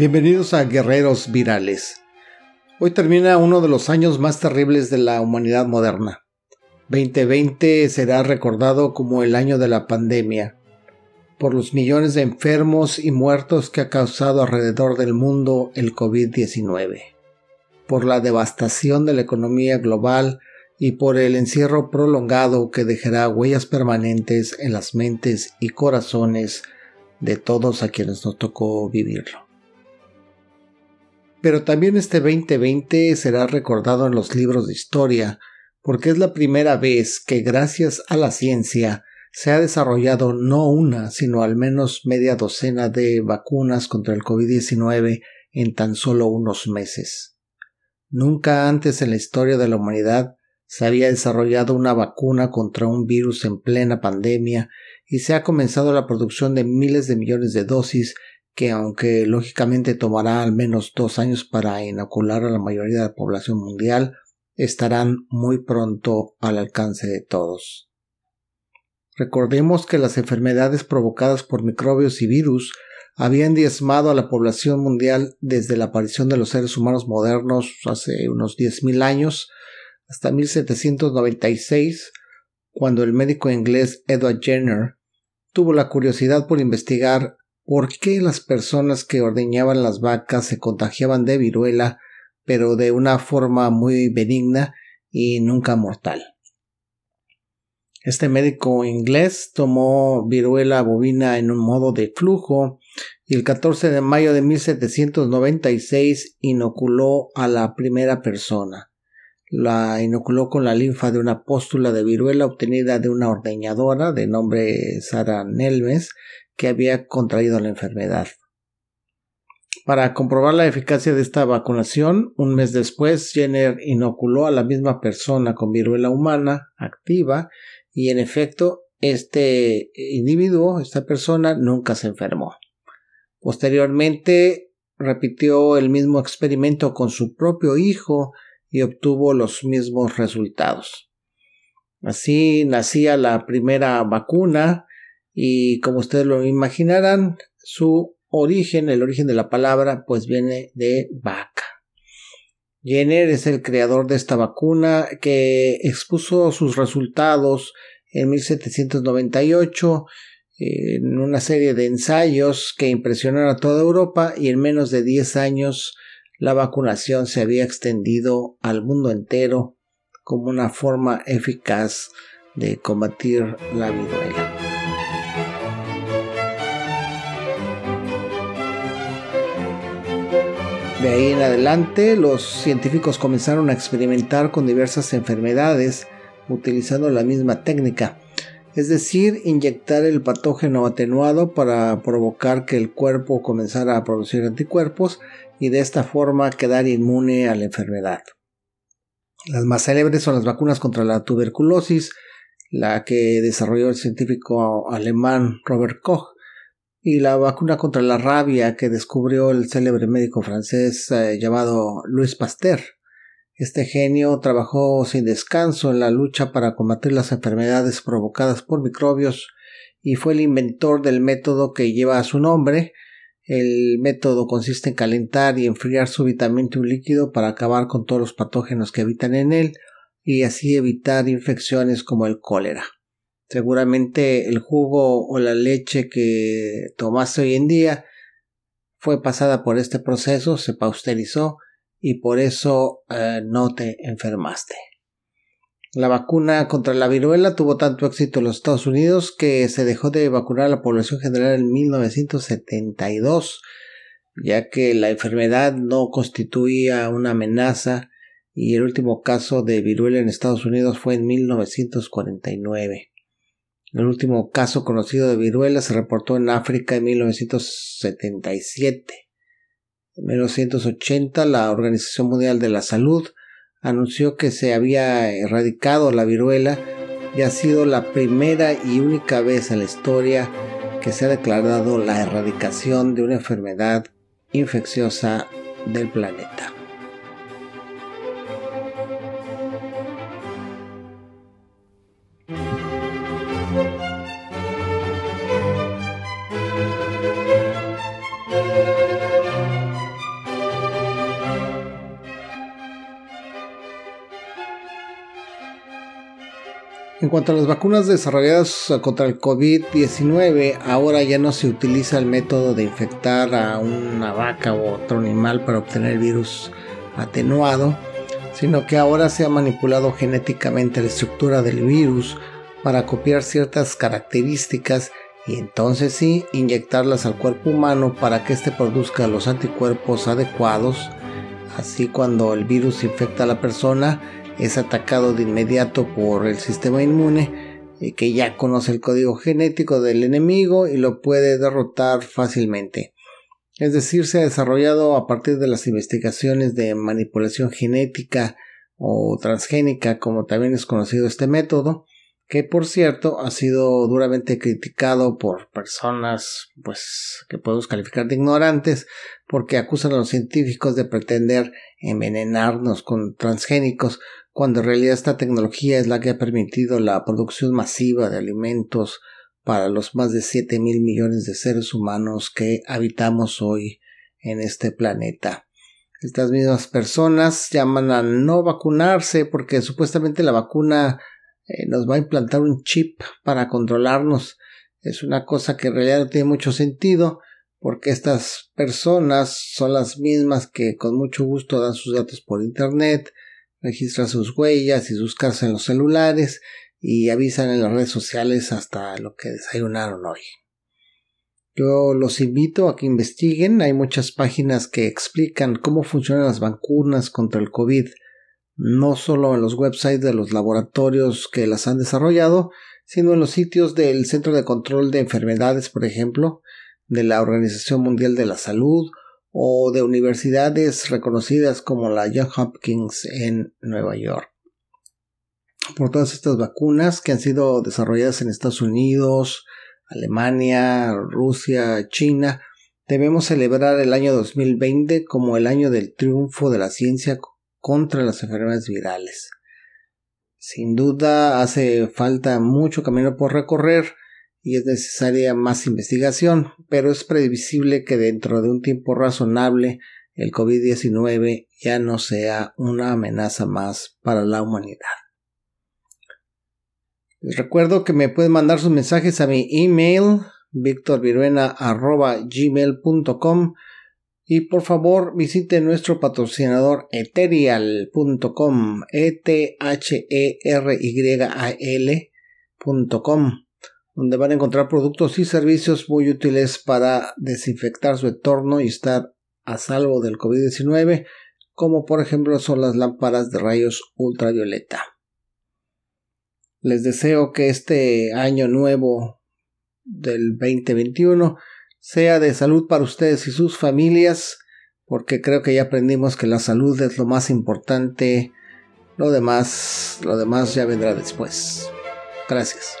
Bienvenidos a Guerreros Virales. Hoy termina uno de los años más terribles de la humanidad moderna. 2020 será recordado como el año de la pandemia, por los millones de enfermos y muertos que ha causado alrededor del mundo el COVID-19, por la devastación de la economía global y por el encierro prolongado que dejará huellas permanentes en las mentes y corazones de todos a quienes nos tocó vivirlo. Pero también este 2020 será recordado en los libros de historia, porque es la primera vez que gracias a la ciencia se ha desarrollado no una, sino al menos media docena de vacunas contra el COVID-19 en tan solo unos meses. Nunca antes en la historia de la humanidad se había desarrollado una vacuna contra un virus en plena pandemia y se ha comenzado la producción de miles de millones de dosis que aunque lógicamente tomará al menos dos años para inocular a la mayoría de la población mundial, estarán muy pronto al alcance de todos. Recordemos que las enfermedades provocadas por microbios y virus habían diezmado a la población mundial desde la aparición de los seres humanos modernos hace unos 10.000 años hasta 1796, cuando el médico inglés Edward Jenner tuvo la curiosidad por investigar por qué las personas que ordeñaban las vacas se contagiaban de viruela, pero de una forma muy benigna y nunca mortal. Este médico inglés tomó viruela bovina en un modo de flujo y el 14 de mayo de 1796 inoculó a la primera persona. La inoculó con la linfa de una póstula de viruela obtenida de una ordeñadora de nombre Sara Nelmes que había contraído la enfermedad. Para comprobar la eficacia de esta vacunación, un mes después, Jenner inoculó a la misma persona con viruela humana activa y en efecto este individuo, esta persona, nunca se enfermó. Posteriormente repitió el mismo experimento con su propio hijo y obtuvo los mismos resultados. Así nacía la primera vacuna y como ustedes lo imaginarán, su origen, el origen de la palabra, pues viene de vaca. Jenner es el creador de esta vacuna que expuso sus resultados en 1798 en una serie de ensayos que impresionaron a toda Europa y en menos de 10 años la vacunación se había extendido al mundo entero como una forma eficaz de combatir la viruela. De ahí en adelante, los científicos comenzaron a experimentar con diversas enfermedades utilizando la misma técnica, es decir, inyectar el patógeno atenuado para provocar que el cuerpo comenzara a producir anticuerpos y de esta forma quedar inmune a la enfermedad. Las más célebres son las vacunas contra la tuberculosis, la que desarrolló el científico alemán Robert Koch, y la vacuna contra la rabia que descubrió el célebre médico francés eh, llamado Louis Pasteur. Este genio trabajó sin descanso en la lucha para combatir las enfermedades provocadas por microbios y fue el inventor del método que lleva su nombre. El método consiste en calentar y enfriar súbitamente un líquido para acabar con todos los patógenos que habitan en él y así evitar infecciones como el cólera. Seguramente el jugo o la leche que tomaste hoy en día fue pasada por este proceso, se pausterizó y por eso eh, no te enfermaste. La vacuna contra la viruela tuvo tanto éxito en los Estados Unidos que se dejó de vacunar a la población general en 1972, ya que la enfermedad no constituía una amenaza y el último caso de viruela en Estados Unidos fue en 1949. El último caso conocido de viruela se reportó en África en 1977. En 1980 la Organización Mundial de la Salud anunció que se había erradicado la viruela y ha sido la primera y única vez en la historia que se ha declarado la erradicación de una enfermedad infecciosa del planeta. Cuanto a las vacunas desarrolladas contra el COVID-19, ahora ya no se utiliza el método de infectar a una vaca o otro animal para obtener el virus atenuado, sino que ahora se ha manipulado genéticamente la estructura del virus para copiar ciertas características y entonces sí inyectarlas al cuerpo humano para que éste produzca los anticuerpos adecuados. Así cuando el virus infecta a la persona, es atacado de inmediato por el sistema inmune eh, que ya conoce el código genético del enemigo y lo puede derrotar fácilmente. Es decir, se ha desarrollado a partir de las investigaciones de manipulación genética o transgénica, como también es conocido este método, que por cierto ha sido duramente criticado por personas pues que podemos calificar de ignorantes porque acusan a los científicos de pretender envenenarnos con transgénicos cuando en realidad esta tecnología es la que ha permitido la producción masiva de alimentos para los más de 7 mil millones de seres humanos que habitamos hoy en este planeta. Estas mismas personas llaman a no vacunarse porque supuestamente la vacuna eh, nos va a implantar un chip para controlarnos. Es una cosa que en realidad no tiene mucho sentido porque estas personas son las mismas que con mucho gusto dan sus datos por internet, registra sus huellas y sus casas en los celulares y avisan en las redes sociales hasta lo que desayunaron hoy. Yo los invito a que investiguen, hay muchas páginas que explican cómo funcionan las vacunas contra el COVID, no solo en los websites de los laboratorios que las han desarrollado, sino en los sitios del Centro de Control de Enfermedades, por ejemplo, de la Organización Mundial de la Salud o de universidades reconocidas como la Johns Hopkins en Nueva York. Por todas estas vacunas que han sido desarrolladas en Estados Unidos, Alemania, Rusia, China, debemos celebrar el año 2020 como el año del triunfo de la ciencia contra las enfermedades virales. Sin duda hace falta mucho camino por recorrer, y es necesaria más investigación, pero es previsible que dentro de un tiempo razonable el COVID-19 ya no sea una amenaza más para la humanidad. Les recuerdo que me pueden mandar sus mensajes a mi email victorviruena.gmail.com y por favor visite nuestro patrocinador eterial.com e t h e r y a l.com donde van a encontrar productos y servicios muy útiles para desinfectar su entorno y estar a salvo del COVID-19, como por ejemplo son las lámparas de rayos ultravioleta. Les deseo que este año nuevo del 2021 sea de salud para ustedes y sus familias, porque creo que ya aprendimos que la salud es lo más importante, lo demás, lo demás ya vendrá después. Gracias.